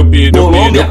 Colômbia,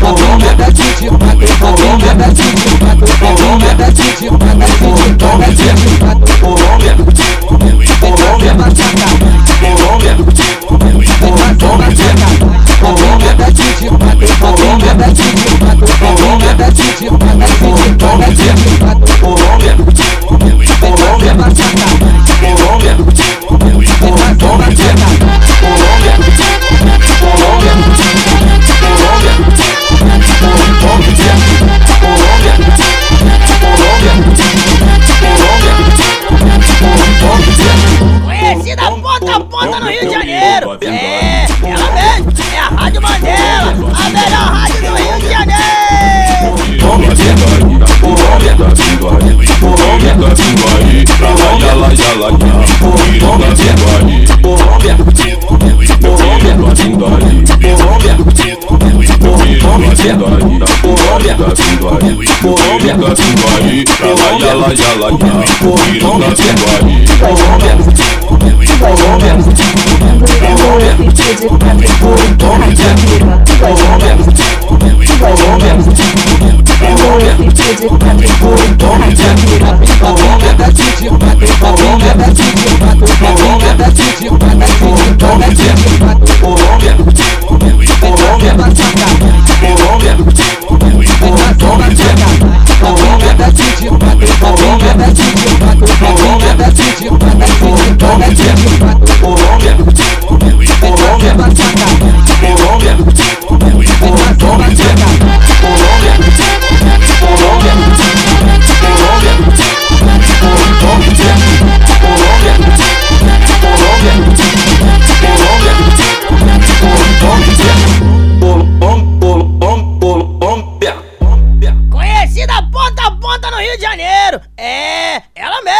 Colômbia da Titi, Colômbia da Titi, Conhecida ponta a ponta no Rio de Janeiro. Colômbia, Colômbia, Colômbia, Colômbia, Colômbia, Colômbia, Colômbia, Colômbia, Colômbia, Colômbia, Colômbia, Colômbia, bachata, Colômbia, vem fazer bachata.